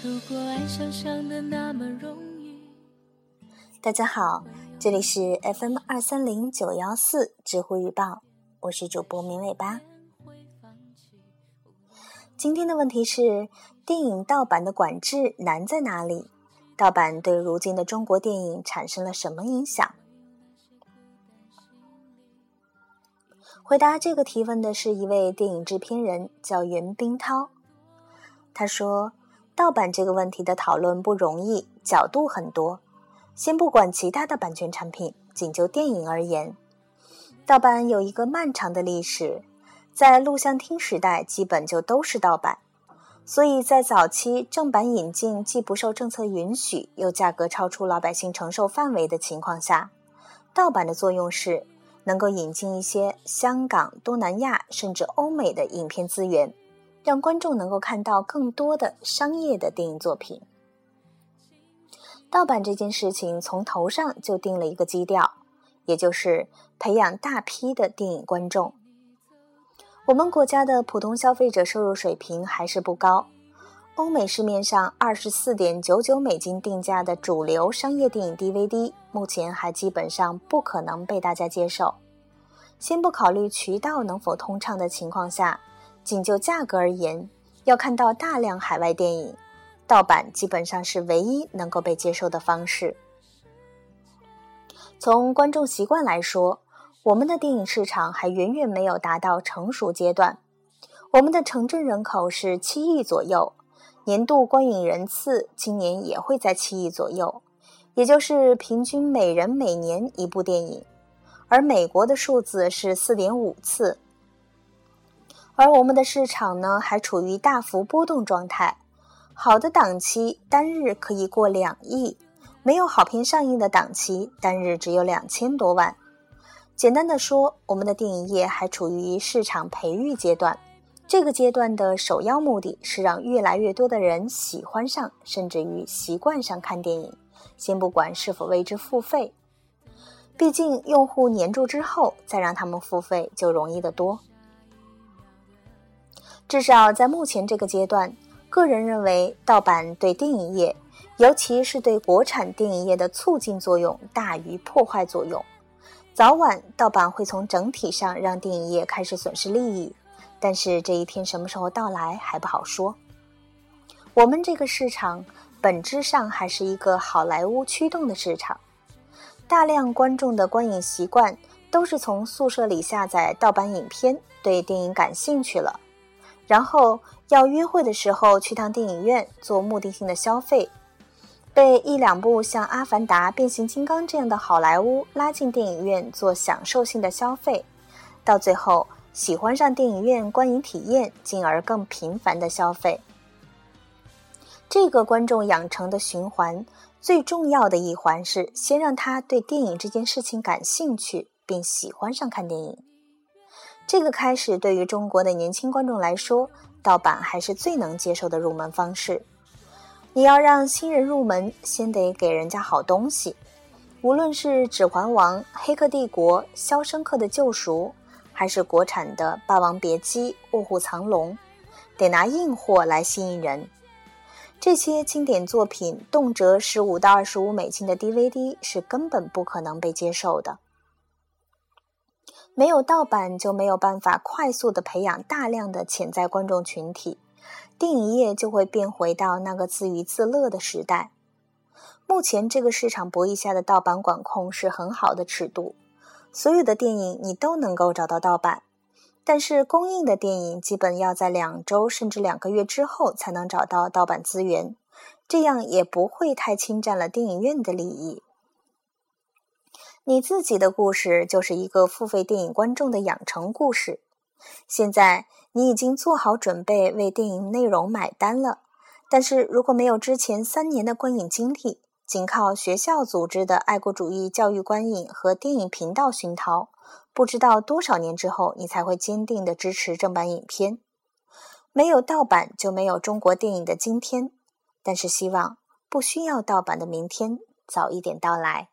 如果爱想象的那么容易。大家好，这里是 FM 二三零九幺四知乎日报，我是主播明尾巴。今天的问题是：电影盗版的管制难在哪里？盗版对如今的中国电影产生了什么影响？回答这个提问的是一位电影制片人，叫袁冰涛。他说：“盗版这个问题的讨论不容易，角度很多。先不管其他的版权产品，仅就电影而言，盗版有一个漫长的历史。在录像厅时代，基本就都是盗版。所以在早期正版引进既不受政策允许，又价格超出老百姓承受范围的情况下，盗版的作用是。”能够引进一些香港、东南亚甚至欧美的影片资源，让观众能够看到更多的商业的电影作品。盗版这件事情从头上就定了一个基调，也就是培养大批的电影观众。我们国家的普通消费者收入水平还是不高，欧美市面上二十四点九九美金定价的主流商业电影 DVD。目前还基本上不可能被大家接受。先不考虑渠道能否通畅的情况下，仅就价格而言，要看到大量海外电影，盗版基本上是唯一能够被接受的方式。从观众习惯来说，我们的电影市场还远远没有达到成熟阶段。我们的城镇人口是七亿左右，年度观影人次今年也会在七亿左右。也就是平均每人每年一部电影，而美国的数字是四点五次，而我们的市场呢还处于大幅波动状态，好的档期单日可以过两亿，没有好片上映的档期单日只有两千多万。简单的说，我们的电影业还处于市场培育阶段，这个阶段的首要目的是让越来越多的人喜欢上，甚至于习惯上看电影。先不管是否为之付费，毕竟用户黏住之后再让他们付费就容易得多。至少在目前这个阶段，个人认为盗版对电影业，尤其是对国产电影业的促进作用大于破坏作用。早晚盗版会从整体上让电影业开始损失利益，但是这一天什么时候到来还不好说。我们这个市场。本质上还是一个好莱坞驱动的市场，大量观众的观影习惯都是从宿舍里下载盗版影片，对电影感兴趣了，然后要约会的时候去趟电影院做目的性的消费，被一两部像《阿凡达》《变形金刚》这样的好莱坞拉进电影院做享受性的消费，到最后喜欢上电影院观影体验，进而更频繁的消费。这个观众养成的循环，最重要的一环是先让他对电影这件事情感兴趣，并喜欢上看电影。这个开始对于中国的年轻观众来说，盗版还是最能接受的入门方式。你要让新人入门，先得给人家好东西。无论是《指环王》《黑客帝国》《肖申克的救赎》，还是国产的《霸王别姬》《卧虎藏龙》，得拿硬货来吸引人。这些经典作品动辄十五到二十五美金的 DVD 是根本不可能被接受的。没有盗版就没有办法快速的培养大量的潜在观众群体，电影业就会变回到那个自娱自乐的时代。目前这个市场博弈下的盗版管控是很好的尺度，所有的电影你都能够找到盗版。但是，公映的电影基本要在两周甚至两个月之后才能找到盗版资源，这样也不会太侵占了电影院的利益。你自己的故事就是一个付费电影观众的养成故事。现在你已经做好准备为电影内容买单了，但是如果没有之前三年的观影经历，仅靠学校组织的爱国主义教育观影和电影频道熏陶。不知道多少年之后，你才会坚定的支持正版影片。没有盗版就没有中国电影的今天，但是希望不需要盗版的明天早一点到来。